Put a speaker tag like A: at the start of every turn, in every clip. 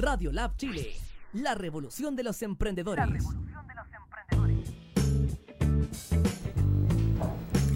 A: Radio Lab Chile, la revolución de los emprendedores.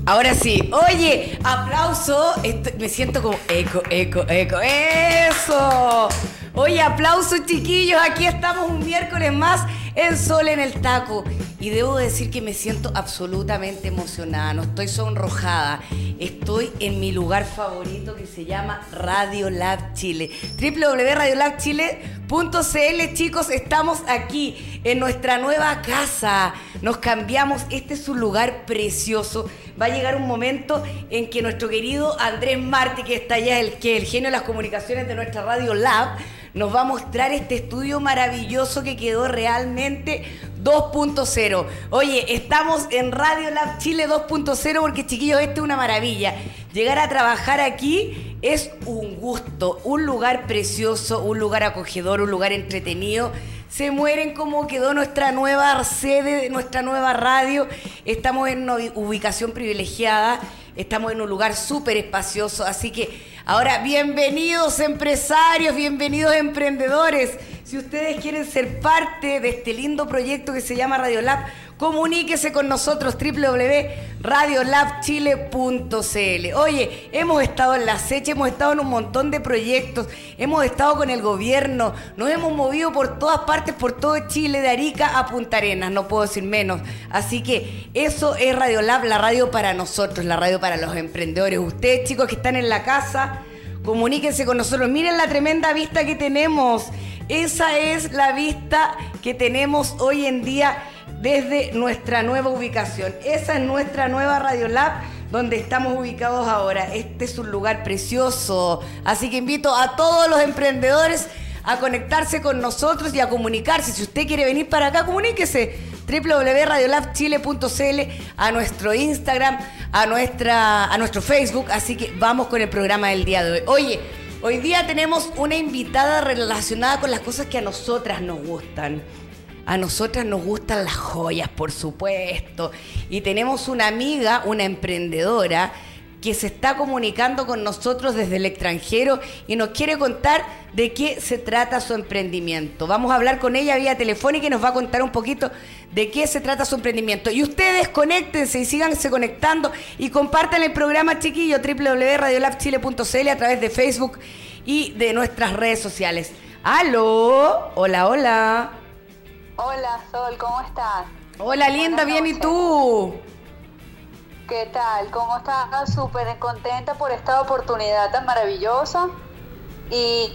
B: Ahora sí, oye, aplauso. me siento como eco, eco, eco. ¡Eso! Oye, aplauso chiquillos. Aquí estamos un miércoles más en Sol en el Taco. Y debo decir que me siento absolutamente emocionada. No estoy sonrojada. Estoy en mi lugar favorito que se llama Radio Lab Chile. www.radiolabchile.cl Chicos, estamos aquí en nuestra nueva casa. Nos cambiamos. Este es un lugar precioso va a llegar un momento en que nuestro querido Andrés Martí, que está allá, el, que el genio de las comunicaciones de nuestra Radio Lab, nos va a mostrar este estudio maravilloso que quedó realmente 2.0. Oye, estamos en Radio Lab Chile 2.0 porque chiquillos, esto es una maravilla. Llegar a trabajar aquí es un gusto, un lugar precioso, un lugar acogedor, un lugar entretenido se mueren como quedó nuestra nueva sede, nuestra nueva radio. Estamos en una ubicación privilegiada, estamos en un lugar súper espacioso, así que ahora bienvenidos empresarios, bienvenidos emprendedores. Si ustedes quieren ser parte de este lindo proyecto que se llama Radio Lab, comuníquese con nosotros www.radiolabchile.cl. Oye, hemos estado en la SECHA, hemos estado en un montón de proyectos, hemos estado con el gobierno, nos hemos movido por todas partes, por todo Chile, de Arica a Punta Arenas, no puedo decir menos. Así que eso es Radio Lab, la radio para nosotros, la radio para los emprendedores. Ustedes, chicos que están en la casa, comuníquense con nosotros. Miren la tremenda vista que tenemos. Esa es la vista que tenemos hoy en día desde nuestra nueva ubicación. Esa es nuestra nueva Radio Lab donde estamos ubicados ahora. Este es un lugar precioso, así que invito a todos los emprendedores a conectarse con nosotros y a comunicarse. Si usted quiere venir para acá, comuníquese www.radiolabchile.cl a nuestro Instagram, a nuestra a nuestro Facebook, así que vamos con el programa del día de hoy. Oye, hoy día tenemos una invitada relacionada con las cosas que a nosotras nos gustan. A nosotras nos gustan las joyas, por supuesto. Y tenemos una amiga, una emprendedora, que se está comunicando con nosotros desde el extranjero y nos quiere contar de qué se trata su emprendimiento. Vamos a hablar con ella vía telefónica y nos va a contar un poquito de qué se trata su emprendimiento. Y ustedes conéctense y síganse conectando y compartan el programa chiquillo www.radiolabchile.cl a través de Facebook y de nuestras redes sociales. ¡Aló! Hola, hola.
C: Hola, Sol, ¿cómo estás?
B: Hola, linda, bien, ¿y tú?
C: ¿Qué tal? ¿Cómo estás? Súper contenta por esta oportunidad tan maravillosa y,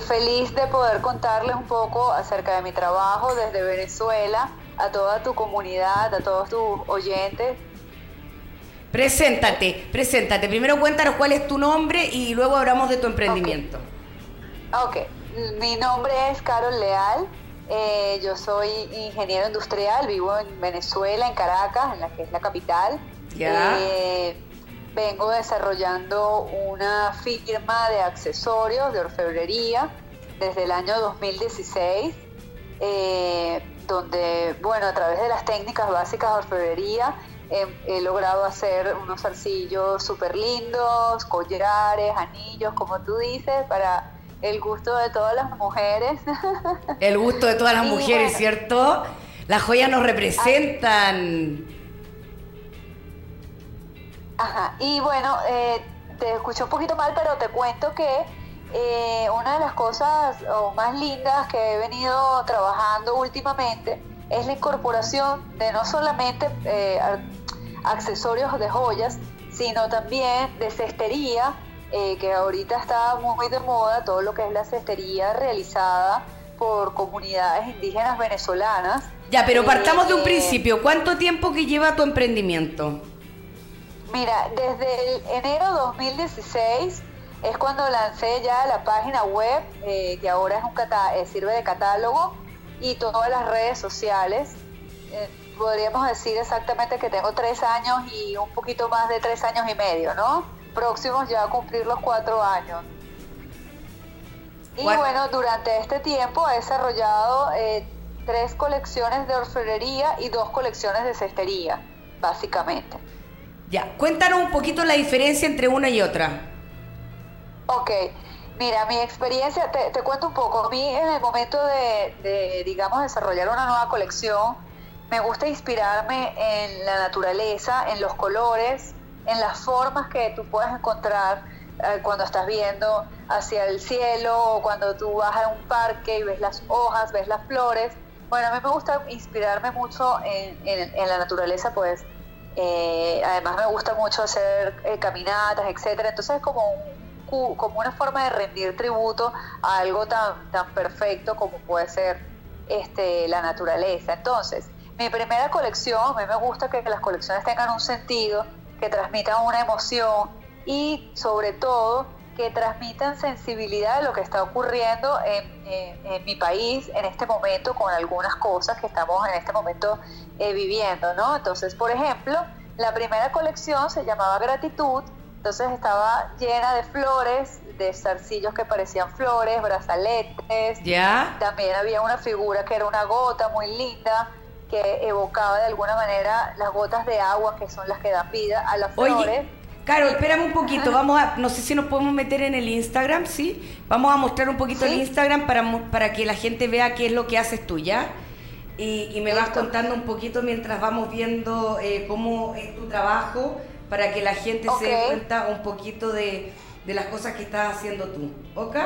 C: feliz de poder contarles un poco acerca de mi trabajo desde Venezuela a toda tu comunidad, a todos tus oyentes.
B: Preséntate, preséntate. Primero cuéntanos cuál es tu nombre y luego hablamos de tu emprendimiento.
C: Ok, mi nombre es Carol Leal. Eh, yo soy ingeniero industrial, vivo en Venezuela, en Caracas, en la que es la capital. Eh, vengo desarrollando una firma de accesorios de orfebrería desde el año 2016, eh, donde, bueno, a través de las técnicas básicas de orfebrería he, logrado hacer unos arcillos súper lindos, collares, anillos, como tú dices, para el gusto de todas las mujeres.
B: El gusto de todas las mujeres, ¿cierto? Las joyas nos representan.
C: Ajá, y bueno, eh, te escuché un poquito mal, pero te cuento que eh, una de las cosas más lindas que he venido trabajando últimamente es la incorporación de no solamente eh, accesorios de joyas, sino también de cestería eh, que ahorita está muy de moda, todo lo que es la cestería realizada por comunidades indígenas venezolanas.
B: Ya, pero partamos de un eh, principio. ¿Cuánto tiempo que lleva tu emprendimiento?
C: Mira, desde el enero 2016 es cuando lancé ya la página web, eh, que ahora es un sirve de catálogo, y todas las redes sociales. podríamos decir exactamente que tengo tres años y un poquito más de tres años y medio, ¿no? Próximos ya a cumplir los cuatro años. Y bueno, durante este tiempo he desarrollado eh, tres colecciones de orfebrería y dos colecciones de cestería, básicamente.
B: Ya, cuéntanos un poquito la diferencia entre una y otra.
C: Ok, Mira, mi experiencia, te, cuento un poco. A mí en el momento de, digamos, desarrollar una nueva colección, me gusta inspirarme en la naturaleza, en los colores, en las formas que tú puedes encontrar eh, cuando estás viendo hacia el cielo o cuando tú vas a un parque y ves las hojas, ves las flores. Bueno, a mí me gusta inspirarme mucho en, la naturaleza, pues eh, además me gusta mucho hacer eh, caminatas, etcétera. Entonces es como un como una forma de rendir tributo a algo tan, tan perfecto como puede ser este, la naturaleza. Entonces, mi primera colección, a mí me gusta que las colecciones tengan un sentido, que transmitan una emoción y sobre todo que transmitan sensibilidad de lo que está ocurriendo en, mi país en este momento con algunas cosas que estamos en este momento eh, viviendo, ¿no? Entonces, por ejemplo, la primera colección se llamaba Gratitud entonces estaba llena de flores, de zarcillos que parecían flores, brazaletes.
B: Ya.
C: También había una figura que era una gota muy linda que evocaba de alguna manera las gotas de agua que son las que dan vida a las
B: Oye,
C: flores.
B: Carol, espérame un poquito, vamos a, no sé si nos podemos meter en el Instagram, ¿sí? Vamos a mostrar un poquito el Instagram para, para que la gente vea qué es lo que haces tú, ¿ya? Y, me vas contando un poquito mientras vamos viendo eh, cómo es tu trabajo para que la gente se dé cuenta un poquito de, las cosas que estás haciendo tú. ¿Ok?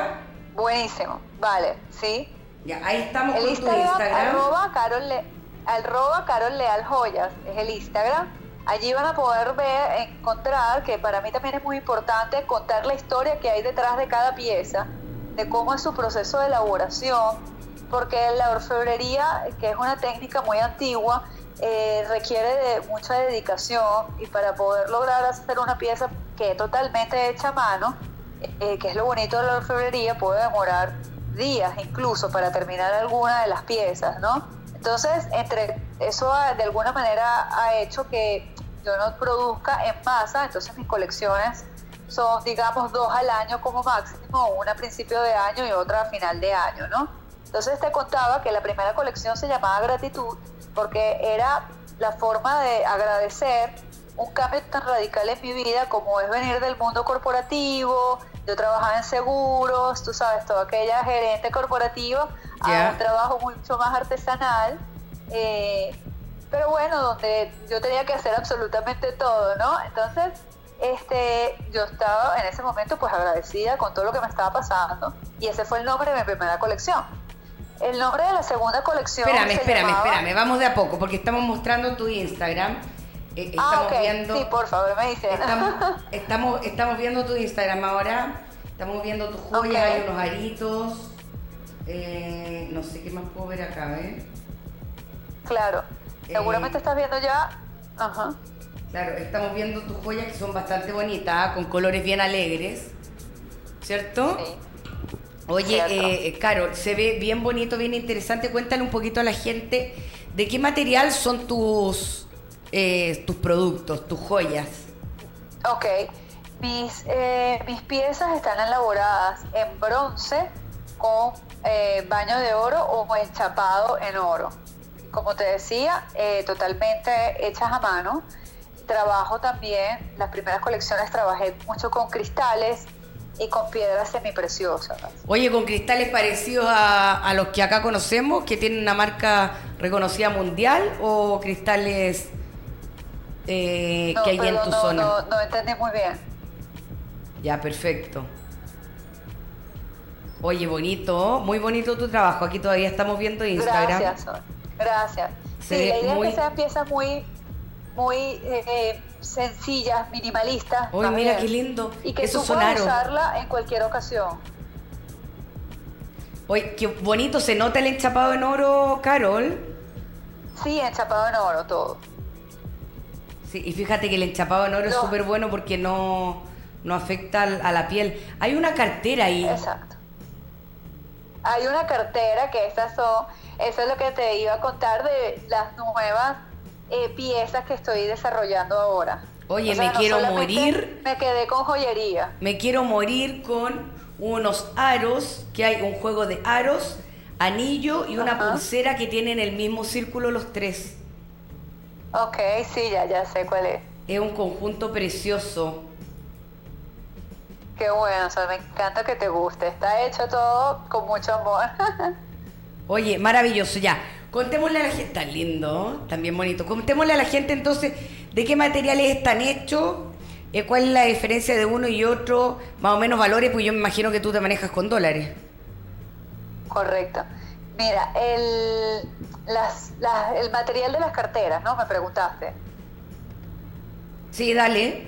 C: Buenísimo, vale, sí.
B: Ya, ahí estamos con tu Instagram.
C: Arroba Carol, Le, arroba Carol Leal Joyas, es el Instagram. Allí van a poder ver, encontrar, que para mí también es muy importante contar la historia que hay detrás de cada pieza, de cómo es su proceso de elaboración, porque la orfebrería, que es una técnica muy antigua, eh, requiere de mucha dedicación y para poder lograr hacer una pieza que es totalmente hecha a mano, eh, que es lo bonito de la orfebrería, puede demorar días incluso para terminar alguna de las piezas, ¿no? Entonces, entre eso de alguna manera ha hecho que yo no produzca en masa, entonces mis colecciones son, digamos, dos al año como máximo, una a principio de año y otra a final de año, ¿no? Entonces te contaba que la primera colección se llamaba Gratitud porque era la forma de agradecer un cambio tan radical en mi vida como es venir del mundo corporativo, yo trabajaba en seguros, tú sabes, toda aquella gerente corporativa, a un trabajo mucho más artesanal, eh, pero bueno, donde yo tenía que hacer absolutamente todo, ¿no? Entonces, este, yo estaba en ese momento pues agradecida con todo lo que me estaba pasando y ese fue el nombre de mi primera colección. El nombre de la segunda colección.
B: Espérame, espérame, espérame. Vamos de a poco, porque estamos mostrando tu Instagram.
C: Eh, ah, estamos viendo. Sí, por favor, me dice.
B: Estamos, estamos, viendo tu Instagram ahora. Estamos viendo tus joyas, hay unos aritos. Eh, no sé qué más puedo ver acá, ¿eh?
C: Claro. Seguramente eh, estás viendo ya. Ajá.
B: Claro, estamos viendo tus joyas que son bastante bonitas, con colores bien alegres. ¿Cierto? Sí. Oye, eh, Carol, se ve bien bonito, bien interesante. Cuéntale un poquito a la gente de qué material son tus, eh, tus productos, tus joyas.
C: Ok, mis, eh, mis piezas están elaboradas en bronce con eh, baño de oro o enchapado en oro. Como te decía, totalmente hechas a mano. Trabajo también, las primeras colecciones trabajé mucho con cristales, y con piedras semipreciosas.
B: Oye, con cristales parecidos a, los que acá conocemos, que tienen una marca reconocida mundial, o cristales eh, que hay en tu zona.
C: No, no entendí muy bien.
B: Ya, perfecto. Oye, bonito, muy bonito tu trabajo. Aquí todavía estamos viendo Instagram.
C: Gracias, gracias. sí, la idea es que sean piezas muy, muy eh, sencillas, minimalistas.
B: Uy, mira qué lindo.
C: Y que tú puedas usarla en cualquier ocasión.
B: Oye, qué bonito se nota el enchapado en oro, Carol.
C: Sí, enchapado en oro, todo.
B: Sí, y fíjate que el enchapado en oro es súper bueno porque no, no afecta a la piel. Hay una cartera ahí.
C: Exacto. Hay una cartera que estas son, eso es lo que te iba a contar de las nuevas eh, piezas que estoy desarrollando ahora.
B: Oye, me quiero morir.
C: Me quedé con joyería.
B: Me quiero morir con unos aros, que hay un juego de aros, anillo y una pulsera que tienen el mismo círculo los tres.
C: Ok, sí, ya, ya sé cuál es.
B: Es un conjunto precioso.
C: Qué bueno, o sea, me encanta que te guste. Está hecho todo con mucho amor.
B: Oye, maravilloso, ya. Contémosle a la gente, está lindo, también bonito. Contémosle a la gente entonces de qué materiales están hechos, eh, cuál es la diferencia de uno y otro, más o menos valores, pues yo me imagino que tú te manejas con dólares.
C: Correcto. Mira, el, el material de las carteras, ¿no? Me preguntaste.
B: Sí, dale.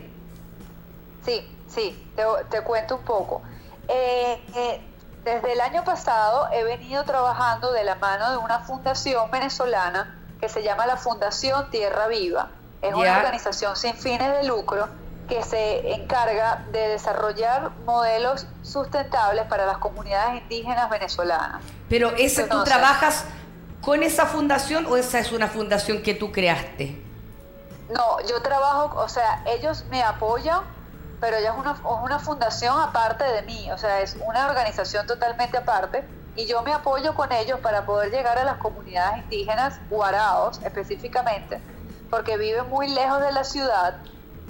C: Sí, sí, te, cuento un poco. Eh, eh, desde el año pasado he venido trabajando de la mano de una fundación venezolana que se llama la Fundación Tierra Viva. Es una organización sin fines de lucro que se encarga de desarrollar modelos sustentables para las comunidades indígenas venezolanas.
B: Pero ese tú trabajas con esa fundación o esa es una fundación que tú creaste?
C: No, yo trabajo, o sea, ellos me apoyan, pero ella es una, una fundación aparte de mí, o sea, es una organización totalmente aparte y yo me apoyo con ellos para poder llegar a las comunidades indígenas guaraos específicamente, porque viven muy lejos de la ciudad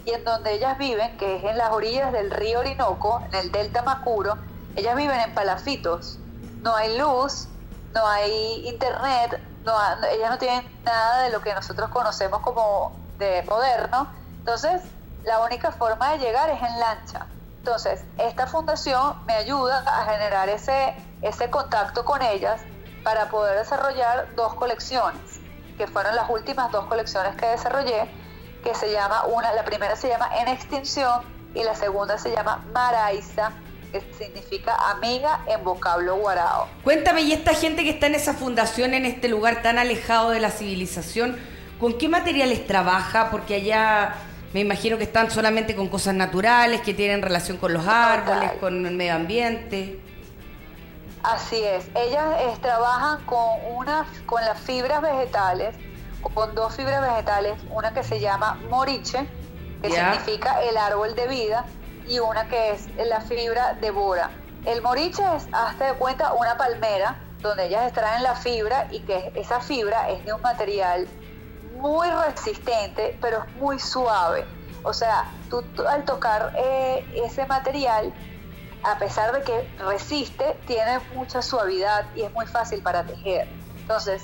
C: y en donde ellas viven, que es en las orillas del río Orinoco, en el delta Macuro, ellas viven en palafitos, no hay luz, no hay internet, no, ellas no tienen nada de lo que nosotros conocemos como de moderno. Entonces, la única forma de llegar es en lancha. Entonces, esta fundación me ayuda a generar ese, ese contacto con ellas para poder desarrollar dos colecciones, que fueron las últimas dos colecciones que desarrollé, que se llama una, la primera se llama En Extinción y la segunda se llama Maraiza, que significa amiga en vocablo guarao.
B: Cuéntame, ¿y esta gente que está en esa fundación, en este lugar tan alejado de la civilización, con qué materiales trabaja? Porque allá me imagino que están solamente con cosas naturales, que tienen relación con los árboles, con el medio ambiente.
C: Así es, ellas trabajan con, una, con las fibras vegetales, con dos fibras vegetales, una que se llama moriche, que significa el árbol de vida, y una que es la fibra de bora. El moriche es, hazte de cuenta, una palmera donde ellas extraen la fibra y que esa fibra es de un material muy resistente, pero es muy suave. O sea, tú, al tocar eh, ese material, a pesar de que resiste, tiene mucha suavidad y es muy fácil para tejer. Entonces,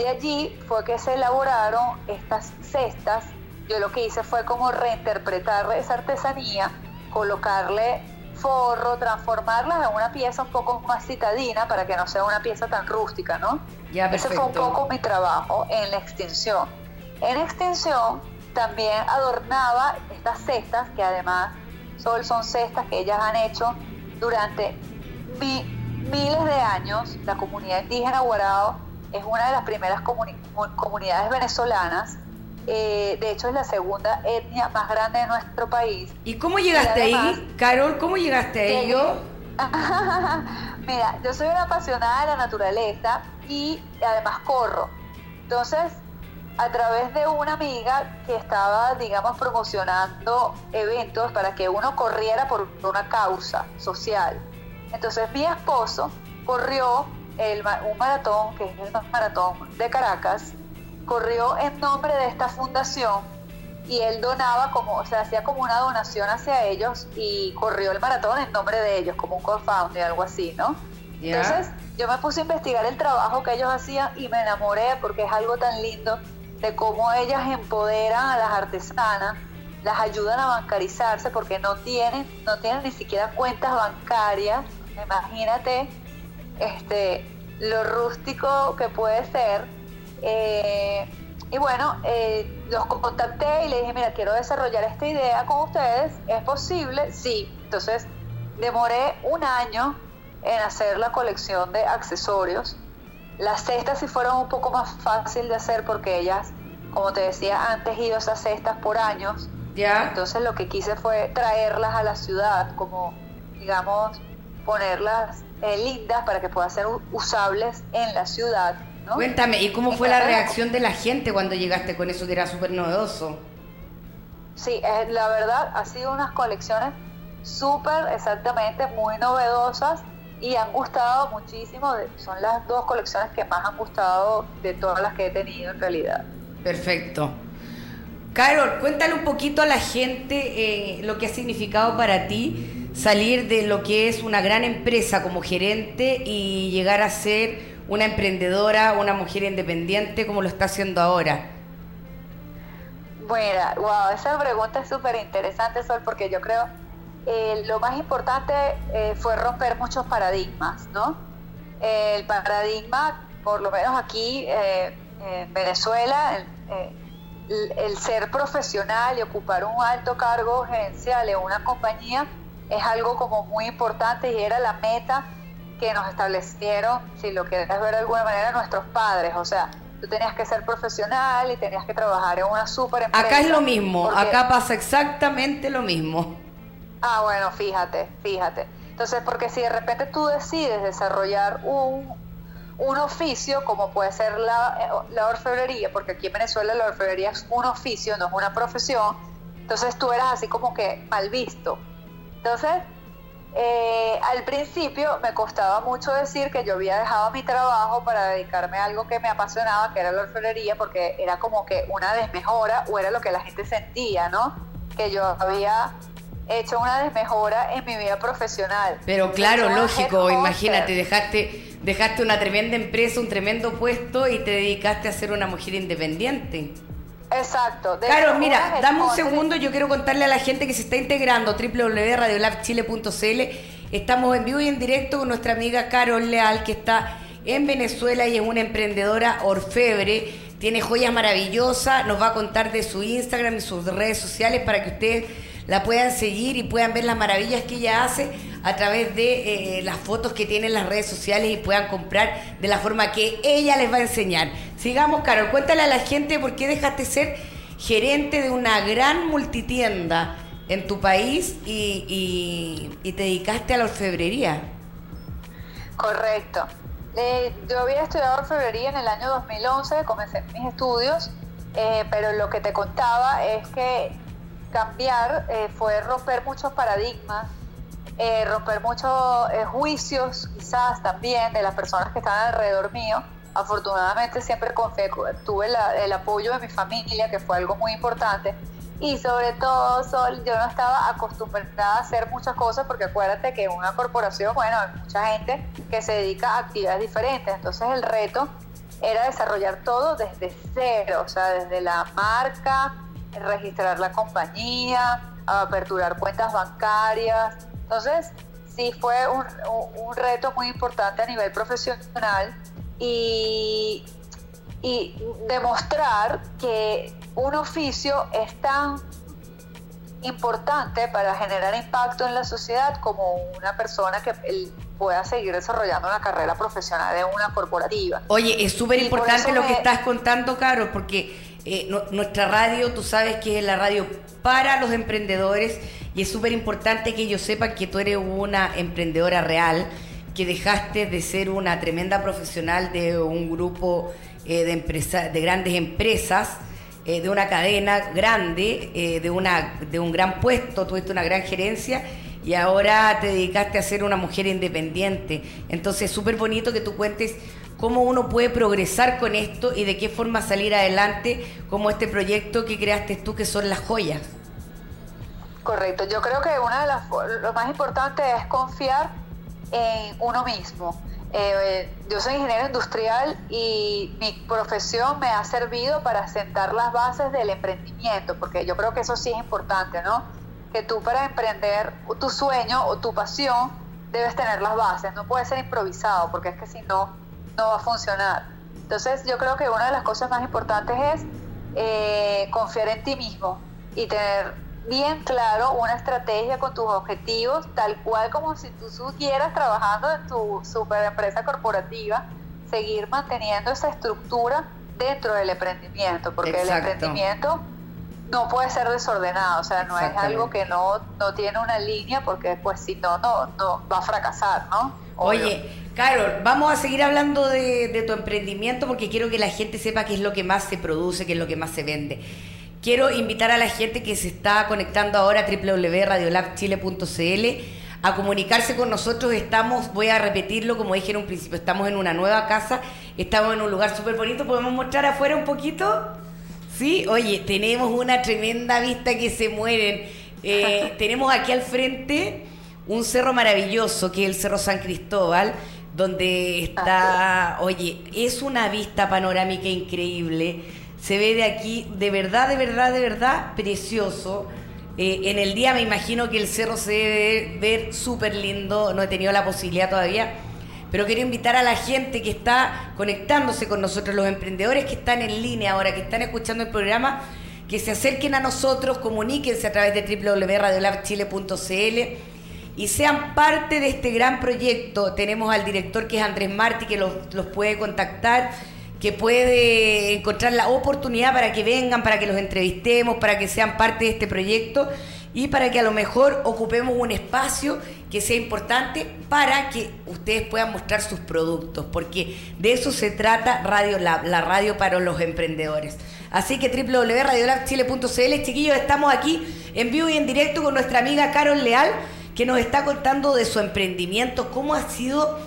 C: de allí fue que se elaboraron estas cestas. Yo lo que hice fue como reinterpretar esa artesanía colocarle forro, transformarla en una pieza un poco más citadina para que no sea una pieza tan rústica, ¿no?
B: Ya,
C: Ese fue un poco mi trabajo en la extinción. En extinción también adornaba estas cestas, que además son cestas que ellas han hecho durante miles de años. La comunidad indígena Guarao es una de las primeras comunidades venezolanas eh, de hecho es la segunda etnia más grande de nuestro país.
B: ¿Y cómo llegaste ahí, Carol? ¿Cómo llegaste ahí? Yo?
C: Mira, yo soy una apasionada de la naturaleza y además corro. Entonces, a través de una amiga que estaba, digamos, promocionando eventos para que uno corriera por una causa social. Entonces, mi esposo corrió el, un maratón, que es el maratón de Caracas, corrió en nombre de esta fundación y él donaba como, o sea, hacía como una donación hacia ellos y corrió el maratón en nombre de ellos, como un co-founder, algo así, ¿no? Entonces yo me puse a investigar el trabajo que ellos hacían y me enamoré porque es algo tan lindo de cómo ellas empoderan a las artesanas, las ayudan a bancarizarse porque no tienen, no tienen ni siquiera cuentas bancarias. Imagínate este, lo rústico que puede ser eh, y bueno, eh, los contacté y le dije, mira, quiero desarrollar esta idea con ustedes. ¿Es posible? Sí. Entonces, demoré un año en hacer la colección de accesorios. Las cestas sí fueron un poco más fácil de hacer porque ellas, como te decía, han tejido esas cestas por años.
B: Ya.
C: Entonces lo que quise fue traerlas a la ciudad, como digamos, ponerlas eh, lindas para que puedan ser usables en la ciudad
B: Cuéntame, ¿y cómo fue la reacción de la gente cuando llegaste con eso que era súper novedoso?
C: Sí, la verdad, ha sido unas colecciones súper, exactamente, muy novedosas y han gustado muchísimo. Son las dos colecciones que más han gustado de todas las que he tenido en realidad.
B: Perfecto. Carol, cuéntale un poquito a la gente eh, lo que ha significado para ti salir de lo que es una gran empresa como gerente y llegar a ser una emprendedora, una mujer independiente como lo está haciendo ahora?
C: Bueno, wow, esa pregunta es súper interesante, Sol, porque yo creo eh, lo más importante eh, fue romper muchos paradigmas, ¿no? el paradigma, por lo menos aquí eh, en Venezuela, el, el, ser profesional y ocupar un alto cargo gerencial en una compañía es algo como muy importante y era la meta que nos establecieron, si lo quieres ver de alguna manera, nuestros padres. O sea, tú tenías que ser profesional y tenías que trabajar en una super empresa.
B: Acá es lo mismo, acá pasa exactamente lo mismo.
C: Ah, bueno, fíjate, fíjate. Entonces, porque si de repente tú decides desarrollar un, un oficio, como puede ser la, la orfebrería, porque aquí en Venezuela la orfebrería es un oficio, no es una profesión, entonces tú eras así como que mal visto. Entonces, eh, al principio me costaba mucho decir que yo había dejado mi trabajo para dedicarme a algo que me apasionaba, que era la orfebrería, porque era como que una desmejora o era lo que la gente sentía, ¿no? Que yo había hecho una desmejora en mi vida profesional.
B: Pero claro, lógico, imagínate, dejaste, dejaste una tremenda empresa, un tremendo puesto y te dedicaste a ser una mujer independiente.
C: Exacto.
B: Claro, mira, dame un segundo, yo quiero contarle a la gente que se está integrando www.radiolabchile.cl. Estamos en vivo y en directo con nuestra amiga Carol Leal, que está en Venezuela y es una emprendedora orfebre. Tiene joyas maravillosas, nos va a contar de su Instagram y sus redes sociales para que ustedes la puedan seguir y puedan ver las maravillas que ella hace a través de eh, las fotos que tiene en las redes sociales y puedan comprar de la forma que ella les va a enseñar. Sigamos, Carol, cuéntale a la gente por qué dejaste ser gerente de una gran multitienda en tu país y, te dedicaste a la orfebrería.
C: Correcto. Eh, yo había estudiado orfebrería en el año 2011, comencé mis estudios, eh, pero lo que te contaba es que cambiar fue romper muchos paradigmas eh, romper muchos eh, juicios quizás también de las personas que estaban alrededor mío. Afortunadamente siempre tuve el apoyo de mi familia, que fue algo muy importante. Y sobre todo, Sol, yo no estaba acostumbrada a hacer muchas cosas porque acuérdate que en una corporación, bueno, hay mucha gente que se dedica a actividades diferentes. Entonces el reto era desarrollar todo desde cero, o sea, desde la marca, registrar la compañía, aperturar cuentas bancarias, entonces, sí fue un, reto muy importante a nivel profesional y, demostrar que un oficio es tan importante para generar impacto en la sociedad como una persona que pueda seguir desarrollando una carrera profesional en una corporativa.
B: Oye, es súper importante lo que estás contando, Caro, porque eh, nuestra radio, tú sabes que es la radio para los emprendedores y es súper importante que ellos sepan que tú eres una emprendedora real, que dejaste de ser una tremenda profesional de un grupo eh, de, empresa, de grandes empresas, eh, de una cadena grande, de, una, de un gran puesto, tuviste una gran gerencia y ahora te dedicaste a ser una mujer independiente. Entonces es súper bonito que tú cuentes cómo uno puede progresar con esto y de qué forma salir adelante como este proyecto que creaste tú que son las joyas.
C: Correcto, yo creo que una de las lo más importante es confiar en uno mismo. Eh, yo soy ingeniero industrial y mi profesión me ha servido para sentar las bases del emprendimiento, porque yo creo que eso sí es importante, ¿no? Que tú para emprender tu sueño o tu pasión debes tener las bases, no puede ser improvisado, porque es que si no, no va a funcionar. Entonces yo creo que una de las cosas más importantes es eh, confiar en ti mismo y tener bien claro una estrategia con tus objetivos, tal cual como si tú estuvieras trabajando en tu super empresa corporativa, seguir manteniendo esa estructura dentro del emprendimiento, porque el emprendimiento no puede ser desordenado, o sea, no es algo que no, no tiene una línea, porque pues si no, no, no va a fracasar, ¿no?
B: Oye, Carol, vamos a seguir hablando de, tu emprendimiento porque quiero que la gente sepa qué es lo que más se produce, qué es lo que más se vende. Quiero invitar a la gente que se está conectando ahora a www.radiolabchile.cl a comunicarse con nosotros. Estamos, voy a repetirlo como dije en un principio, estamos en una nueva casa, estamos en un lugar súper bonito. ¿Podemos mostrar afuera un poquito? Sí, oye, tenemos una tremenda vista que se mueren. Eh, tenemos aquí al frente un cerro maravilloso que es el Cerro San Cristóbal, donde está, oye, es una vista panorámica increíble. Se ve de aquí, de verdad, de verdad, de verdad, precioso. Eh, en el día me imagino que el cerro se debe ver súper lindo, no he tenido la posibilidad todavía, pero quiero invitar a la gente que está conectándose con nosotros, los emprendedores que están en línea ahora, que están escuchando el programa, que se acerquen a nosotros, comuníquense a través de www.radiolabchile.cl y sean parte de este gran proyecto. Tenemos al director que es Andrés Martí, que los, los puede contactar que puede encontrar la oportunidad para que vengan, para que los entrevistemos, para que sean parte de este proyecto y para que a lo mejor ocupemos un espacio que sea importante para que ustedes puedan mostrar sus productos, porque de eso se trata Radio Lab, la radio para los emprendedores. Así que www.radiolabchile.cl, chiquillos, estamos aquí en vivo y en directo con nuestra amiga Carol Leal, que nos está contando de su emprendimiento, cómo ha sido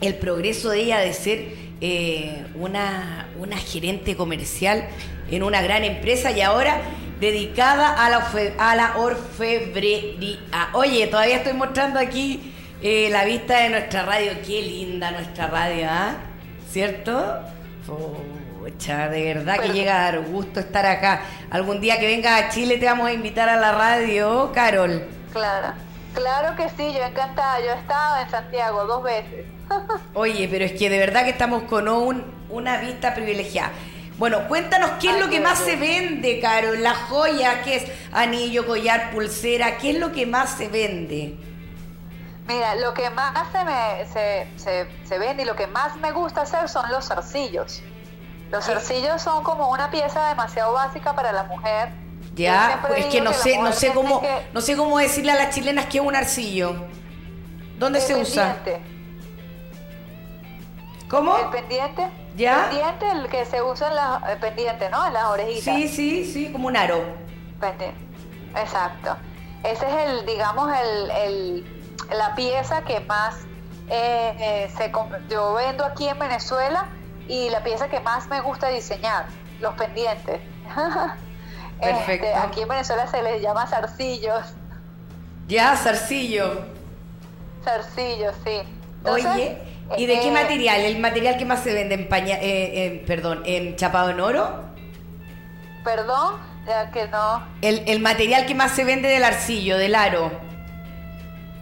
B: el progreso de ella de ser eh, una, una gerente comercial en una gran empresa y ahora dedicada a la, a la orfebrería. Oye, todavía estoy mostrando aquí eh, la vista de nuestra radio. Qué linda nuestra radio, ¿ah? ¿Cierto? Pucha, de verdad que llega a dar gusto estar acá. Algún día que vengas a Chile te vamos a invitar a la radio, Carol.
C: Claro, claro que sí, yo encantada. Yo he estado en Santiago dos veces.
B: Oye, pero es que de verdad que estamos con una vista privilegiada. Bueno, cuéntanos qué es lo que más se vende, Caro. La joya, ¿qué es? Anillo, collar, pulsera, ¿qué es lo que más se vende?
C: Mira, lo que más se, se, vende y lo que más me gusta hacer son los zarcillos. Los zarcillos son como una pieza demasiado básica para la mujer.
B: Ya, es que no sé, no sé cómo, no sé cómo decirle a las chilenas que es un arcillo. ¿Dónde se usa? ¿Cómo?
C: El pendiente.
B: ¿Ya?
C: El pendiente, el que se usa en las el pendiente, ¿no? En las orejitas.
B: Sí, sí, sí, como un aro.
C: Exacto. Ese es el, digamos, el, el la pieza que más eh, eh, se yo vendo aquí en Venezuela y la pieza que más me gusta diseñar, los pendientes. Perfecto. Este, aquí en Venezuela se les llama zarcillos.
B: Ya, zarcillo.
C: Zarcillo, sí.
B: Oye, ¿Y de qué eh, material? ¿El material que más se vende en paña, eh, perdón, en chapado en oro?
C: Perdón, ya que no.
B: El, el, material que más se vende del arcillo, del aro.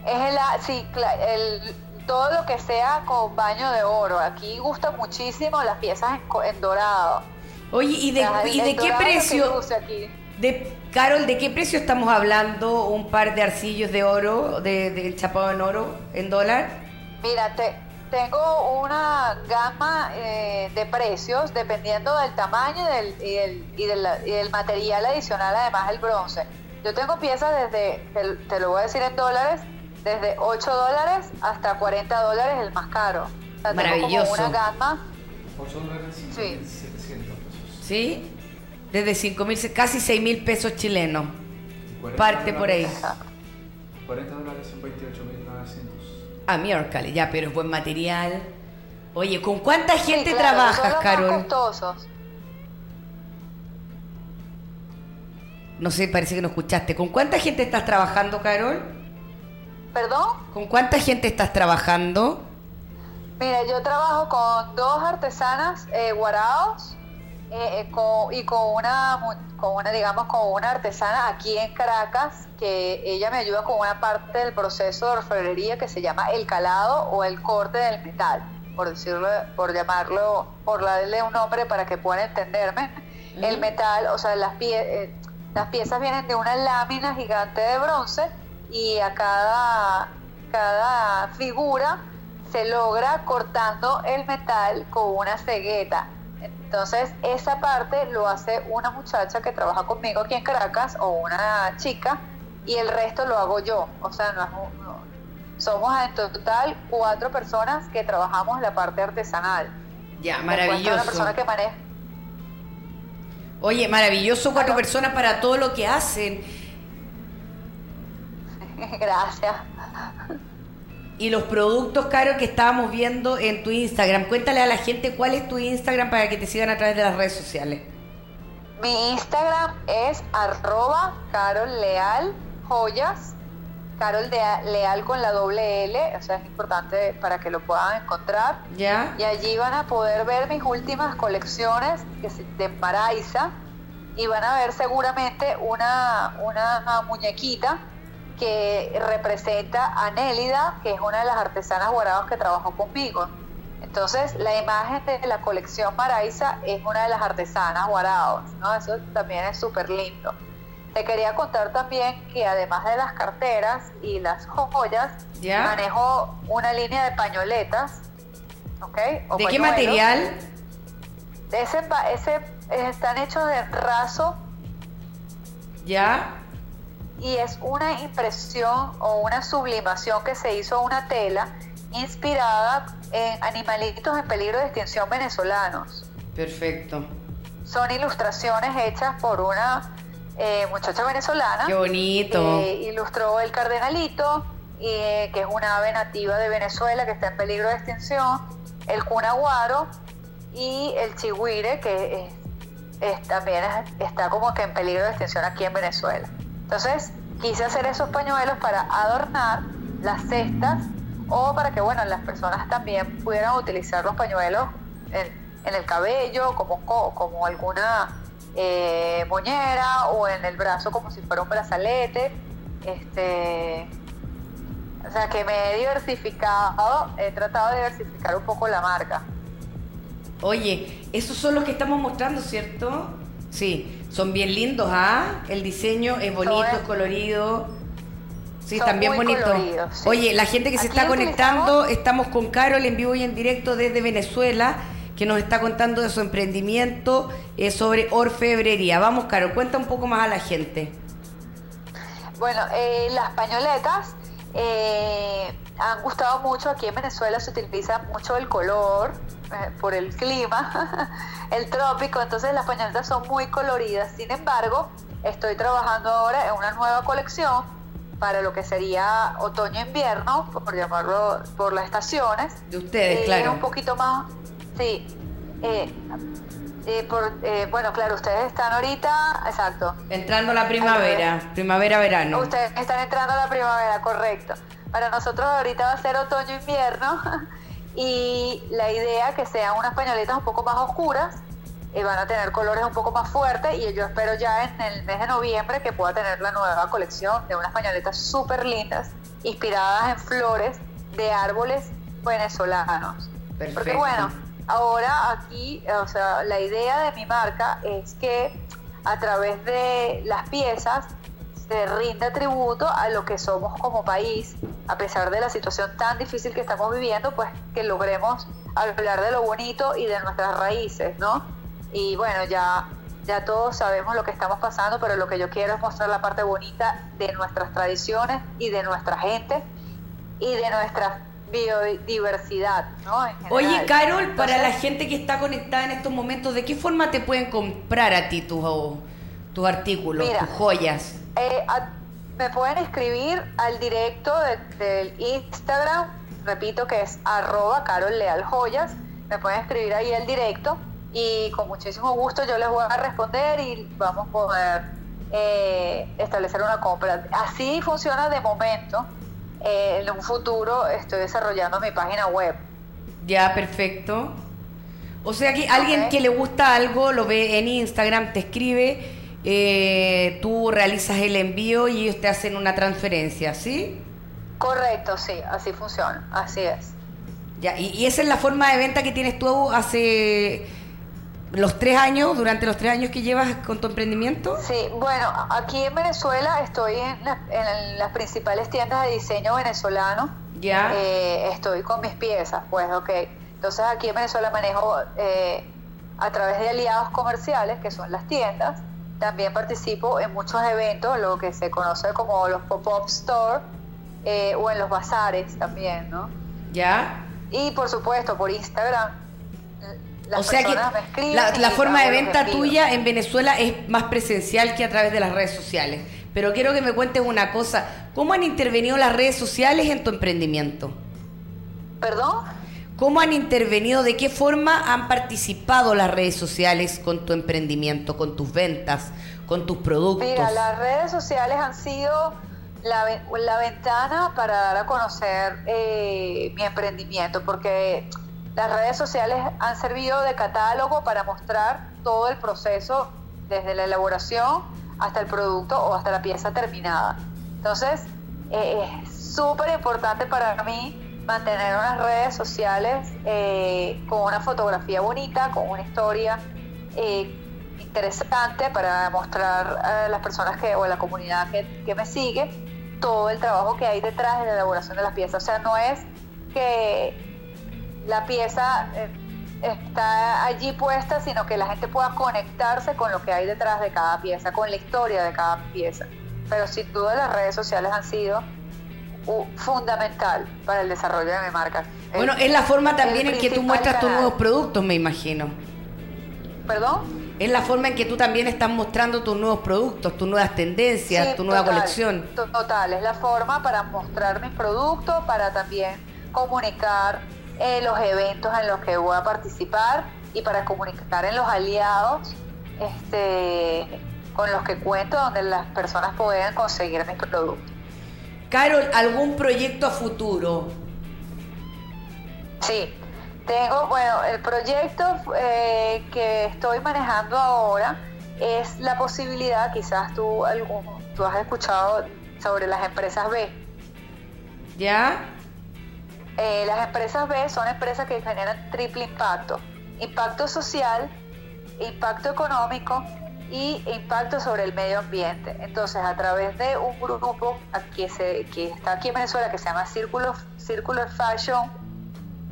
C: Es el, sí, el, todo lo que sea con baño de oro. Aquí gusta muchísimo las piezas en, dorado.
B: Oye, ¿y de, ¿y de qué precio? De, Carol, ¿de qué precio estamos hablando un par de arcillos de oro, de, de chapado en oro, en dólar?
C: Mírate, tengo una gama eh, de precios dependiendo del tamaño y del, material adicional, además el bronce. Yo tengo piezas desde, te, lo voy a decir en dólares, desde 8 dólares hasta 40 dólares el más caro.
B: Maravilloso.
C: una gama.
D: 8 dólares, sí.
B: ¿Sí? Desde 5 mil, casi 6 mil pesos chilenos. Parte por ahí.
D: 40 dólares son 28 mil 900.
B: Ah, miércoles, ya, pero es buen material. Oye, ¿con cuánta gente trabajas, Carol? No sé, parece que no escuchaste. ¿Con cuánta gente estás trabajando, Carol?
C: ¿Perdón?
B: ¿Con cuánta gente estás trabajando?
C: Mira, yo trabajo con dos artesanas eh, guaraos eh, eh, y con una, con una, digamos, con una artesana aquí en Caracas, que ella me ayuda con una parte del proceso de orfebrería que se llama el calado o el corte del metal, por decirlo, por llamarlo, por darle un nombre para que puedan entenderme. El metal, o sea, las, eh, las piezas vienen de una lámina gigante de bronce y a cada, cada figura se logra cortando el metal con una cegueta entonces, esa parte lo hace una muchacha que trabaja conmigo aquí en Caracas o una chica y el resto lo hago yo. O sea, no, somos en total cuatro personas que trabajamos en la parte artesanal.
B: Ya, maravilloso. Una
C: persona que maneja.
B: Oye, maravilloso cuatro personas para todo lo que hacen.
C: Gracias
B: y los productos, Caro, que estábamos viendo en tu Instagram. Cuéntale a la gente cuál es tu Instagram para que te sigan a través de las redes sociales.
C: Mi Instagram es arroba Carol Leal Joyas, Carol Leal con la doble L, o sea, es importante para que lo puedan encontrar.
B: Ya.
C: Y allí van a poder ver mis últimas colecciones de Maraiza y van a ver seguramente una, una muñequita que representa a Nélida, que es una de las artesanas guarados que trabajó conmigo. Entonces, la imagen de la colección Maraiza es una de las artesanas guarados, ¿no? Eso también es súper lindo. Te quería contar también que además de las carteras y las joyas, manejo una línea de pañoletas, ¿ok?
B: ¿De qué material?
C: Ese, ese están hechos de raso.
B: ¿Ya?
C: Y es una impresión o una sublimación que se hizo a una tela inspirada en animalitos en peligro de extinción venezolanos.
B: Perfecto.
C: Son ilustraciones hechas por una eh, muchacha venezolana.
B: Qué bonito.
C: Eh, ilustró el cardenalito, eh, que es una ave nativa de Venezuela que está en peligro de extinción, el cunaguaro y el chihuire, que también está como que en peligro de extinción aquí en Venezuela. Entonces, quise hacer esos pañuelos para adornar las cestas o para que, bueno, las personas también pudieran utilizar los pañuelos en, el cabello, como, como alguna eh, moñera o en el brazo como si fuera un brazalete. Este, o sea que me he diversificado, he tratado de diversificar un poco la marca.
B: Oye, esos son los que estamos mostrando, ¿cierto? Sí, son bien lindos, ¿ah? El diseño es bonito, es colorido. Sí, también bonito. Oye, la gente que se está conectando, estamos con Carol en vivo y en directo desde Venezuela que nos está contando de su emprendimiento eh, sobre orfebrería. Vamos, Caro, cuenta un poco más a la gente.
C: Bueno, eh, las pañoletas eh, han gustado mucho. Aquí en Venezuela se utiliza mucho el color por el clima, el trópico, entonces las pañoletas son muy coloridas. Sin embargo, estoy trabajando ahora en una nueva colección para lo que sería otoño-invierno, por llamarlo por las estaciones.
B: De ustedes, claro.
C: Un poquito más Sí. Eh, eh, por, eh, bueno, claro, ustedes están ahorita, exacto.
B: Entrando a la primavera, primavera-verano.
C: Ustedes están entrando a la primavera, correcto. Para nosotros ahorita va a ser otoño-invierno y la idea que sean unas pañoletas un poco más oscuras, van a tener colores un poco más fuertes y yo espero ya en el mes de noviembre que pueda tener la nueva colección de unas pañoletas súper lindas, inspiradas en flores de árboles venezolanos. Perfecto. Porque bueno, Ahora aquí, o sea, la idea de mi marca es que a través de las piezas se rinda tributo a lo que somos como país, a pesar de la situación tan difícil que estamos viviendo, pues que logremos hablar de lo bonito y de nuestras raíces, ¿no? Y bueno, ya, ya todos sabemos lo que estamos pasando, pero lo que yo quiero es mostrar la parte bonita de nuestras tradiciones y de nuestra gente y de nuestras biodiversidad, ¿no?
B: Oye, Carol, para la gente que está conectada en estos momentos, ¿de qué forma te pueden comprar a ti tus, tus artículos, tus joyas?
C: Eh, me pueden escribir al directo del Instagram, repito que es arroba Carol Leal Joyas, me pueden escribir ahí al directo y con muchísimo gusto yo les voy a responder y vamos a poder eh, establecer una compra. Así funciona de momento eh, en un futuro estoy desarrollando mi página web.
B: Ya, perfecto. O sea que alguien que le gusta algo lo ve en Instagram, te escribe, eh, tú realizas el envío y ellos te hacen una transferencia, ¿sí?
C: Correcto, sí, así funciona, así es.
B: Ya, y, y esa es la forma de venta que tienes tú hace los tres años, durante los tres años que llevas con tu emprendimiento?
C: Sí, bueno, aquí en Venezuela estoy en, las principales tiendas de diseño venezolano.
B: Ya.
C: Eh, estoy con mis piezas, pues, ok. Entonces aquí en Venezuela manejo eh, a través de aliados comerciales, que son las tiendas. También participo en muchos eventos, lo que se conoce como los pop-up store eh, o en los bazares también, ¿no?
B: Ya.
C: Y por supuesto por Instagram
B: o sea que la, forma de venta tuya en Venezuela es más presencial que a través de las redes sociales. Pero quiero que me cuentes una cosa. ¿Cómo han intervenido las redes sociales en tu emprendimiento?
C: ¿Perdón?
B: ¿Cómo han intervenido? ¿De qué forma han participado las redes sociales con tu emprendimiento, con tus ventas, con tus productos?
C: Mira, las redes sociales han sido la, ventana para dar a conocer eh, mi emprendimiento, porque las redes sociales han servido de catálogo para mostrar todo el proceso desde la elaboración hasta el producto o hasta la pieza terminada. Entonces, eh, es súper importante para mí mantener unas redes sociales eh, con una fotografía bonita, con una historia eh, interesante para mostrar a las personas que o a la comunidad que, que me sigue todo el trabajo que hay detrás de la elaboración de las piezas. O sea, no es que la pieza está allí puesta, sino que la gente pueda conectarse con lo que hay detrás de cada pieza, con la historia de cada pieza. Pero sin duda las redes sociales han sido fundamental para el desarrollo de mi marca.
B: Bueno, es la forma también en que tú muestras tus nuevos productos, me imagino.
C: ¿Perdón?
B: Es la forma en que tú también estás mostrando tus nuevos productos, tus nuevas tendencias, tu nueva colección.
C: Total, es la forma para mostrar mis productos, para también comunicar eh, los eventos en los que voy a participar y para comunicar en los aliados este, con los que cuento, donde las personas puedan conseguir mis productos.
B: Carol, ¿algún proyecto a futuro?
C: Sí, tengo, bueno, el proyecto eh, que estoy manejando ahora es la posibilidad, quizás tú, algún, tú has escuchado sobre las empresas B.
B: ¿Ya?
C: Eh, las empresas B son empresas que generan triple impacto. Impacto social, impacto económico y impacto sobre el medio ambiente. Entonces, a través de un grupo que, se, que está aquí en Venezuela que se llama Circular, Circular Fashion,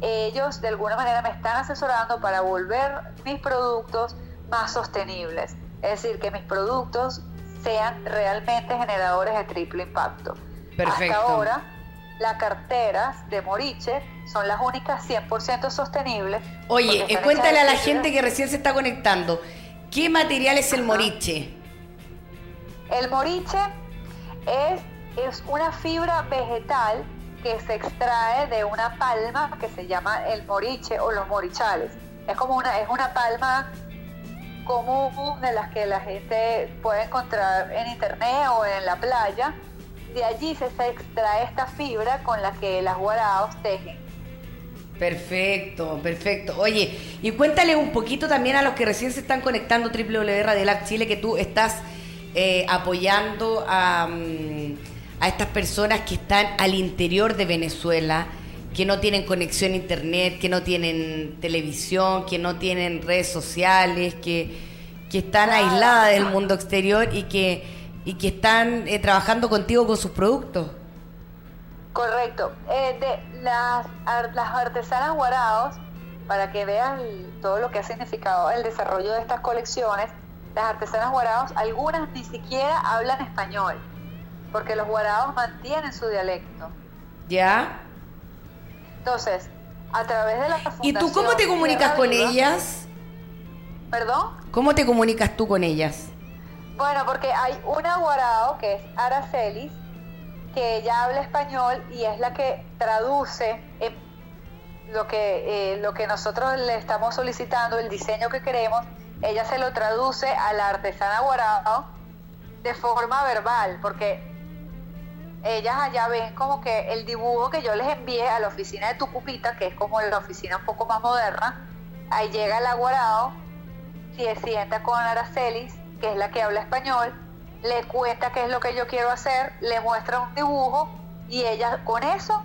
C: ellos de alguna manera me están asesorando para volver mis productos más sostenibles. Es decir, que mis productos sean realmente generadores de triple impacto.
B: Perfecto.
C: Hasta ahora, las carteras de Moriche son las únicas 100% sostenibles.
B: Oye, cuéntale a la gente que recién se está conectando, ¿qué material es el Moriche?
C: El Moriche es, es una fibra vegetal que se extrae de una palma que se llama el moriche o los morichales. Es como una, es una palma común de las que la gente puede encontrar en internet o en la playa de allí se extrae esta fibra con la que las guaraos tejen.
B: Perfecto, perfecto. Oye, y cuéntale un poquito también a los que recién se están conectando W Radiolac Chile que tú estás eh, apoyando a, mm, a estas personas que están al interior de Venezuela, que no tienen conexión a internet, que no tienen televisión, que no tienen redes sociales, que, que están aisladas del mundo exterior y que y que están eh, trabajando contigo con sus productos.
C: Correcto. Eh, de las, las artesanas guaraos, para que vean todo lo que ha significado el desarrollo de estas colecciones, las artesanas guaraos, algunas ni siquiera hablan español, porque los guaraos mantienen su dialecto.
B: ¿Ya?
C: Entonces, a través de la
B: ¿Y tú cómo te comunicas con ellas?
C: ¿Perdón?
B: ¿Cómo te comunicas tú con ellas?
C: Bueno, porque hay una guarao que es Aracelis, que ella habla español y es la que traduce lo, que, eh, lo que nosotros le estamos solicitando, el diseño que queremos, ella se lo traduce a la artesana guarao de forma verbal, porque ellas allá ven como que el dibujo que yo les envié a la oficina de Tucupita, que es como la oficina un poco más moderna, ahí llega la guarao, se sienta con Aracelis que es la que habla español, le cuenta qué es lo que yo quiero hacer, le muestra un dibujo y ella con eso,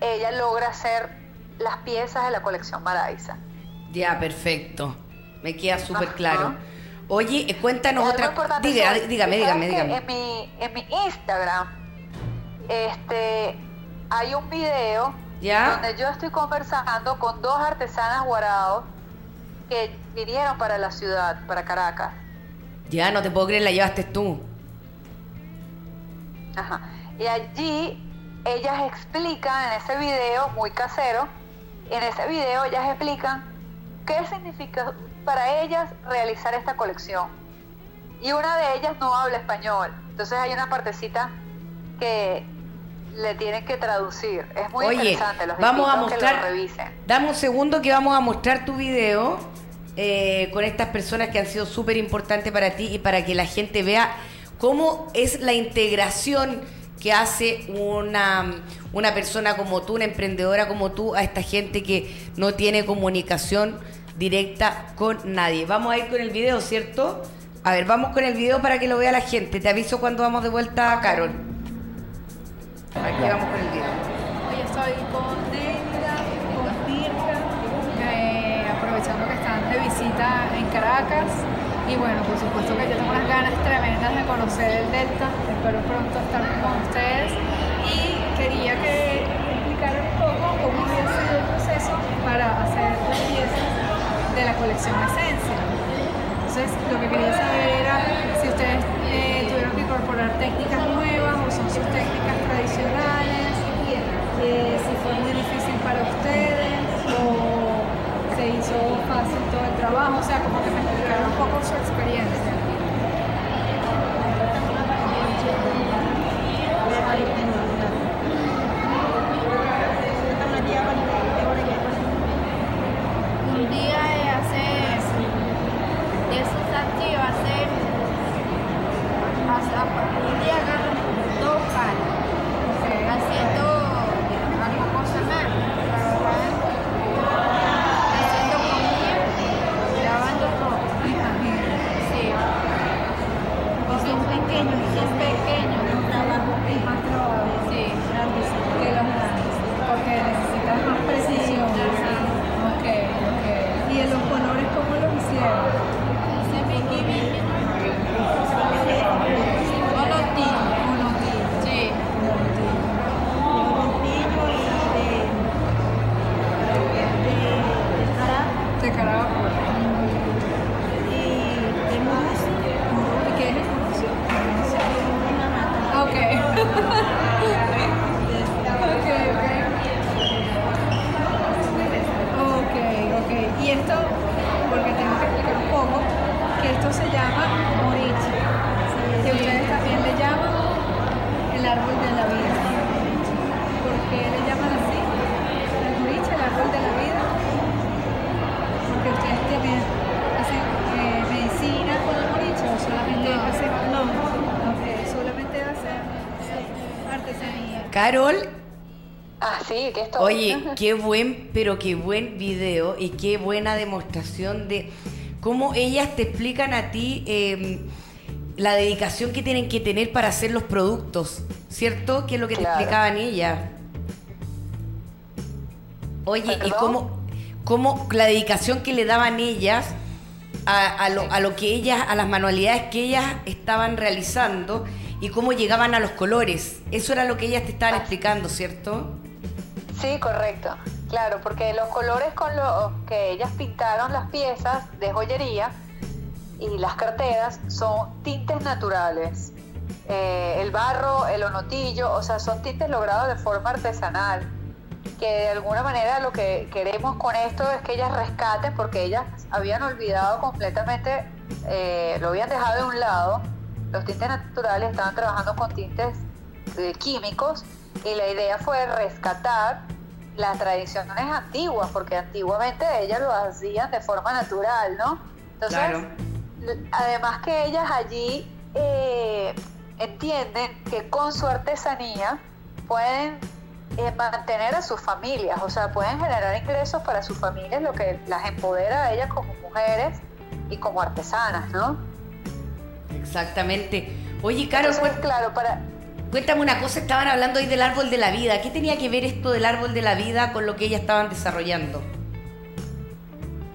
C: ella logra hacer las piezas de la colección Maraiza.
B: Ya, perfecto. Me queda súper claro. Oye, eh, cuéntanos otra cosa. Dígame, dígame, dígame, dígame.
C: En mi, en mi Instagram este, hay un video donde yo estoy conversando con dos artesanas guarados que vinieron para la ciudad, para Caracas.
B: Ya, no te puedo creer, la llevaste tú.
C: Ajá. Y allí ellas explican en ese video muy casero, en ese video ellas explican qué significa para ellas realizar esta colección. Y una de ellas no habla español, entonces hay una partecita que le tienen que traducir. Es muy interesante, los
B: vamos a mostrar,
C: que lo revisen.
B: Dame un segundo que vamos a mostrar tu video eh, con estas personas que han sido súper importantes para ti y para que la gente vea cómo es la integración que hace una, una persona como tú, una emprendedora como tú, a esta gente que no tiene comunicación directa con nadie. Vamos a ir con el video, ¿cierto? A ver, vamos con el video para que lo vea la gente. Te aviso cuando vamos de vuelta, Carol. Aquí vamos con el video.
E: Hoy estoy con con Dirka, eh, aprovechando que visita en Caracas. Y bueno, por supuesto que yo tengo unas ganas tremendas de conocer el Delta. Espero pronto estar con ustedes. Y quería que explicaran un poco cómo había sido el proceso para hacer las piezas de la colección Esencia. Entonces, lo que quería saber era si ustedes eh, tuvieron que incorporar técnicas nuevas o son sus técnicas tradicionales, eh, si fue muy difícil para ustedes todo el trabajo, o sea, como que me explicaron un poco su experiencia.
B: Carol,
C: Ah, sí, que esto.
B: Oye, qué buen, pero qué buen video y qué buena demostración de cómo ellas te explican a ti eh, la dedicación que tienen que tener para hacer los productos, ¿cierto? Que es lo que te explicaban ellas. Oye, y cómo, cómo la dedicación que le daban ellas a, a lo, a lo que ellas, a las manualidades que ellas estaban realizando y cómo llegaban a los colores. Eso era lo que ellas te estaban explicando, ¿cierto?
C: Sí, correcto. Claro, porque los colores con los que ellas pintaron las piezas de joyería y las carteras son tintes naturales. Eh, el barro, el onotillo, o sea, son tintes logrados de forma artesanal. Que de alguna manera lo que queremos con esto es que ellas rescaten, porque ellas habían olvidado completamente, eh, lo habían dejado de un lado, los tintes naturales estaban trabajando con tintes eh, químicos y la idea fue rescatar las tradiciones antiguas, porque antiguamente ellas lo hacían de forma natural, ¿no? Entonces,
B: Claro.
C: además que ellas allí eh, entienden que con su artesanía pueden eh, mantener a sus familias, o sea, pueden generar ingresos para sus familias, lo que las empodera a ellas como mujeres y como artesanas, ¿no?
B: Exactamente. Oye,
C: Entonces,
B: cuen-
C: claro, para,
B: cuéntame una cosa, estaban hablando hoy del árbol de la vida. ¿Qué tenía que ver esto del árbol de la vida con lo que ellas estaban desarrollando?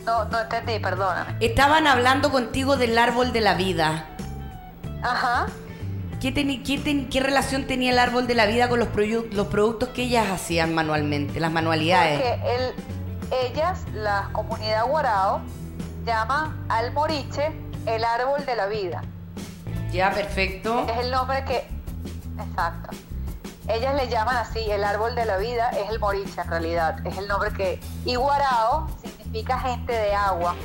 C: no, no entendí, perdóname.
B: Estaban hablando contigo del árbol de la vida.
C: Ajá.
B: ¿Qué, teni- qué ten- qué relación tenía el árbol de la vida con los, proyu- los productos que ellas hacían manualmente, las manualidades?
C: Porque el- ellas, la comunidad Guarao, llaman al moriche el árbol de la vida.
B: Ya, perfecto.
C: Es el nombre que... Exacto. Ellas le llaman así, el árbol de la vida es el moriche en realidad. Es el nombre que... Y Guarao significa gente de agua.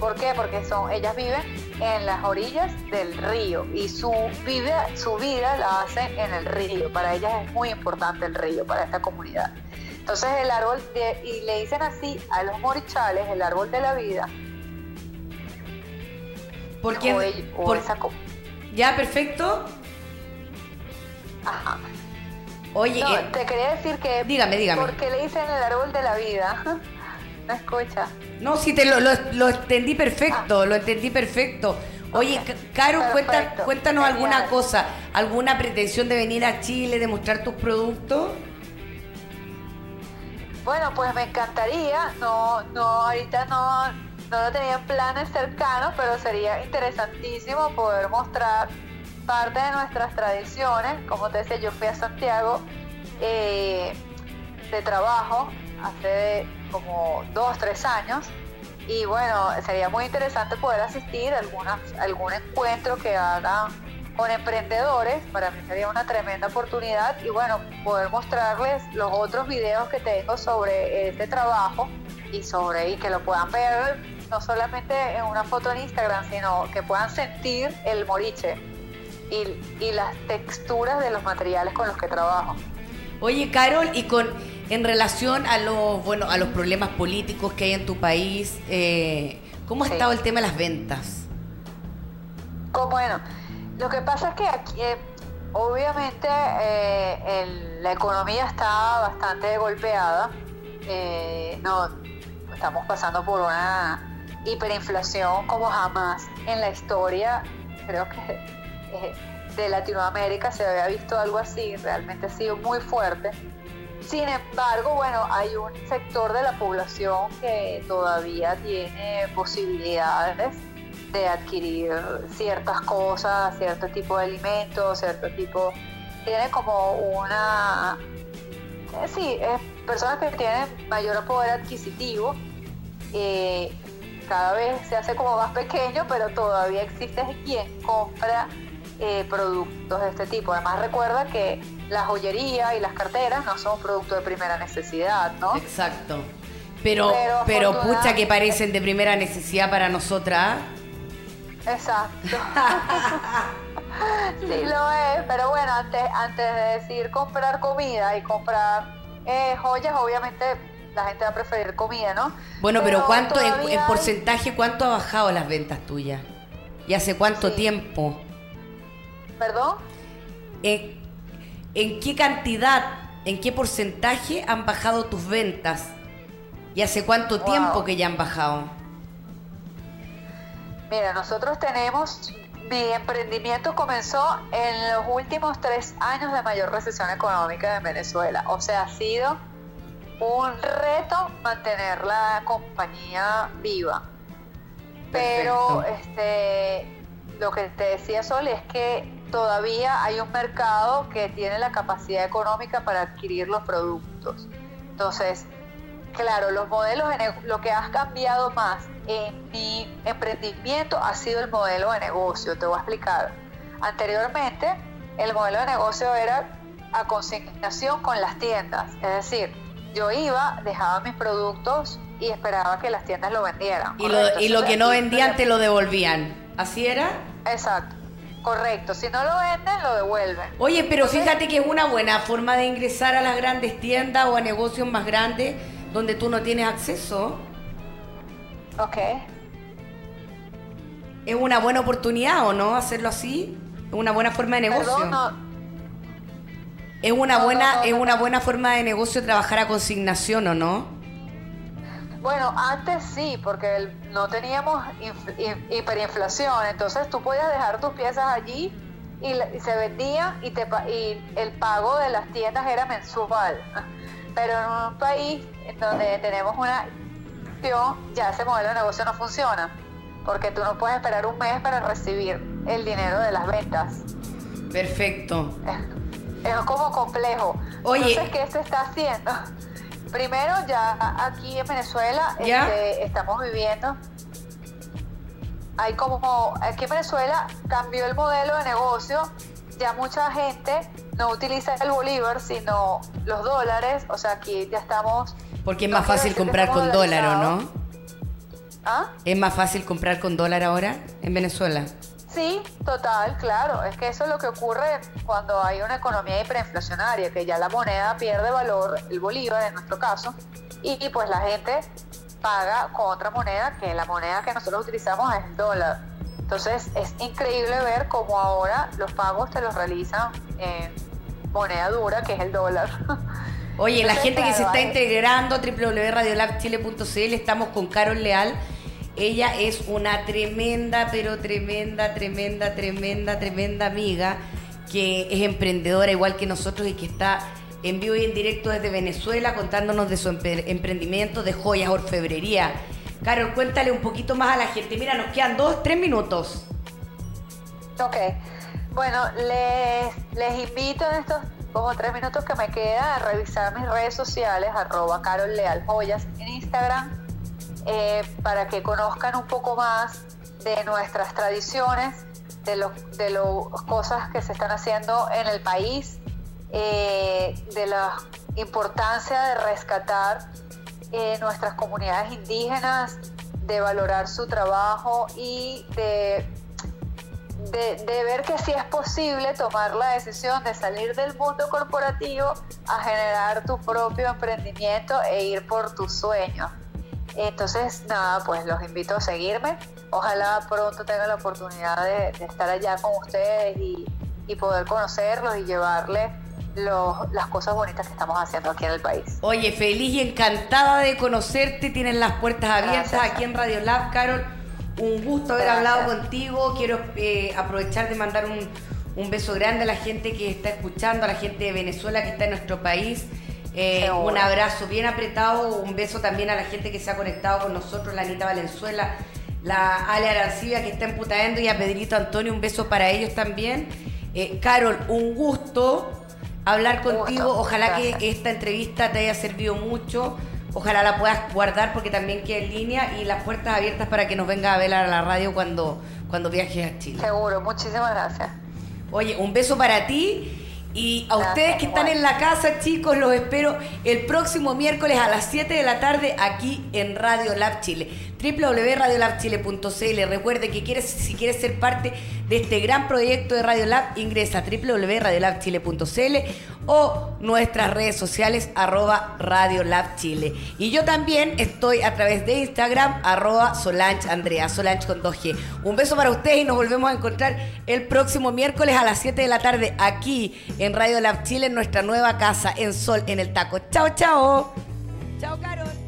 C: ¿Por qué? Porque son, ellas viven en las orillas del río y su vida, su vida la hacen en el río. Para ellas es muy importante el río, para esta comunidad. Entonces el árbol, de- y le dicen así a los morichales, el árbol de la vida,
B: Porque
C: o, el- o
B: por-
C: esa
B: ya, perfecto.
C: Ajá.
B: Oye,
C: No,
B: eh,
C: te quería decir que.
B: dígame, dígame.
C: ¿Por qué le dicen el árbol de la vida? ¿Me escucha?
B: no, sí, te lo, lo, lo entendí perfecto, lo entendí perfecto. Oye, Caro, cuenta- cuéntanos
C: genial.
B: alguna cosa, alguna pretensión de venir a Chile, de mostrar tus productos.
C: Bueno, pues me encantaría. No, no, ahorita no, no lo tenía en planes cercanos, pero sería interesantísimo poder mostrar parte de nuestras tradiciones. Como te decía, yo fui a Santiago eh, de trabajo hace como dos, tres años. Y bueno, sería muy interesante poder asistir a algunas, algún encuentro que hagan con emprendedores. Para mí sería una tremenda oportunidad y bueno, poder mostrarles los otros videos que tengo sobre este trabajo y sobre y que lo puedan ver no solamente en una foto en Instagram, sino que puedan sentir el moriche y, y las texturas de los materiales con los que trabajo.
B: Oye, Carol, y con en relación a los bueno a los problemas políticos que hay en tu país, eh, ¿cómo ha
C: Sí.
B: estado el tema de las ventas?
C: Como bueno, lo que pasa es que aquí, eh, obviamente, eh, el- la economía está bastante golpeada. Eh, no, estamos pasando por una hiperinflación como jamás en la historia. Creo que eh, de Latinoamérica se había visto algo así. Realmente ha sido muy fuerte. Sin embargo, bueno, hay un sector de la población que todavía tiene posibilidades de adquirir ciertas cosas, cierto tipo de alimentos, cierto tipo... Tiene como una... eh, sí, es personas que tienen mayor poder adquisitivo. eh, cada vez se hace como más pequeño, pero todavía existe quien compra eh, productos de este tipo. Además recuerda que la joyería y las carteras no son productos de primera necesidad, ¿no?
B: Exacto. Pero,
C: Pero
B: pero, pucha que parecen de primera necesidad para nosotras.
C: Exacto. sí lo es, pero bueno, antes, antes de decir comprar comida y comprar eh, joyas, obviamente la gente va a preferir comida, ¿no?
B: Bueno, pero, ¿cuánto en, porcentaje cuánto ha bajado las ventas tuyas? ¿Y hace cuánto
C: Sí.
B: tiempo?
C: ¿Perdón?
B: ¿En, en qué cantidad, en qué porcentaje han bajado tus ventas? ¿Y hace cuánto
C: Wow.
B: tiempo que ya han bajado?
C: Mira, nosotros tenemos, mi emprendimiento comenzó en los últimos tres años de mayor recesión económica de Venezuela. O sea, ha sido un reto mantener la compañía viva. Pero
B: Perfecto.
C: este, lo que te decía Sol es que todavía hay un mercado que tiene la capacidad económica para adquirir los productos. Entonces, claro, los modelos lo que has cambiado más en mi emprendimiento ha sido el modelo de negocio. Te voy a explicar. Anteriormente, el modelo de negocio era a consignación con las tiendas. Es decir, yo iba, dejaba mis productos y esperaba que las tiendas lo vendieran.
B: Y lo, y lo que no vendían te lo devolvían. ¿Así era?
C: Exacto, correcto. Si no lo venden, lo devuelven.
B: Oye, pero
C: Entonces,
B: fíjate que es una buena forma de ingresar a las grandes tiendas o a negocios más grandes donde tú no tienes acceso.
C: Ok.
B: Es una buena oportunidad, ¿o no? Hacerlo así. Es una buena forma de negocio.
C: Perdón, no,
B: Es una
C: No,
B: buena,
C: no,
B: es una buena forma de negocio trabajar a consignación, ¿o no?
C: Bueno, antes sí, porque el- no teníamos inf- hi- hiperinflación, entonces tú podías dejar tus piezas allí y, la- y se vendían y, te, y el pago de las tiendas era mensual. Pero en un país en donde tenemos una inflación, ya ese modelo de negocio no funciona, porque tú no puedes esperar un mes para recibir el dinero de las ventas.
B: Perfecto.
C: Es, como complejo.
B: Oye.
C: Entonces, ¿qué se está haciendo? Primero, ya aquí en Venezuela este, estamos viviendo. Hay como. Aquí en Venezuela cambió el modelo de negocio. Ya mucha gente no utiliza el bolívar, sino los dólares. O sea, aquí ya estamos.
B: Porque es más fácil comprar con dólar, ¿o no?
C: ¿Ah?
B: ¿Es más fácil comprar con dólar ahora en Venezuela?
C: Sí, total, claro. Es que eso es lo que ocurre cuando hay una economía hiperinflacionaria, que ya la moneda pierde valor, el bolívar en nuestro caso, y, y pues la gente paga con otra moneda, que la moneda que nosotros utilizamos es el dólar. Entonces es increíble ver cómo ahora los pagos te los realizan en moneda dura, que es el dólar.
B: Oye, la gente que se está integrando, www.radiolabchile.cl, estamos con Carol Leal. Ella es una tremenda, pero tremenda, tremenda, tremenda, tremenda amiga que es emprendedora igual que nosotros y que está en vivo y en directo desde Venezuela contándonos de su emprendimiento de joyas orfebrería. Carol, cuéntale un poquito más a la gente. Mira, nos quedan dos, tres minutos.
C: Ok. Bueno, les, invito en estos como tres minutos que me queda a revisar mis redes sociales, arroba Carol Leal Joyas en Instagram, eh, para que conozcan un poco más de nuestras tradiciones, de las de cosas que se están haciendo en el país, eh, de la importancia de rescatar eh, nuestras comunidades indígenas, de valorar su trabajo y de de, ver que sí es posible tomar la decisión de salir del mundo corporativo a generar tu propio emprendimiento e ir por tus sueños. Entonces, nada, pues los invito a seguirme. Ojalá pronto tenga la oportunidad de, estar allá con ustedes y, poder conocerlos y llevarles las cosas bonitas que estamos haciendo aquí en el país.
B: Oye, feliz y encantada de conocerte. Tienen las puertas abiertas aquí en Radio Lab, Carol un gusto haber hablado contigo. Quiero eh, aprovechar de mandar un, beso grande a la gente que está escuchando, a la gente de Venezuela que está en nuestro país. Eh, un abrazo bien apretado, un beso también a la gente que se ha conectado con nosotros, la Anita Valenzuela, la Ale Arancibia que está emputando y a Pedrito Antonio, un beso para ellos también. Eh, Carol, un gusto hablar contigo. Ojalá que esta entrevista te haya servido mucho. Ojalá la puedas guardar porque también queda en línea y las puertas abiertas para que nos venga a ver a la radio cuando, cuando viajes a Chile.
C: Seguro, muchísimas gracias.
B: Oye, un beso para ti. Y a ustedes que están en la casa, chicos, los espero el próximo miércoles a las 7 de la tarde aquí en Radio Lab Chile www.radiolabchile.cl. Recuerde que quieres, si quieres ser parte este gran proyecto de Radio Lab, ingresa a www.radiolabchile.cl o nuestras redes sociales arroba Radio Lab Chile. Y yo también estoy a través de Instagram arroba Solange Andrea, Solange con 2G. Un beso para ustedes y nos volvemos a encontrar el próximo miércoles a las 7 de la tarde aquí en Radio Lab Chile, en nuestra nueva casa en Sol en el Taco. Chao, chao. Chao, Carol.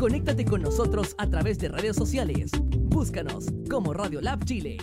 A: Conéctate con nosotros a través de redes sociales. Búscanos como Radio Lab Chile.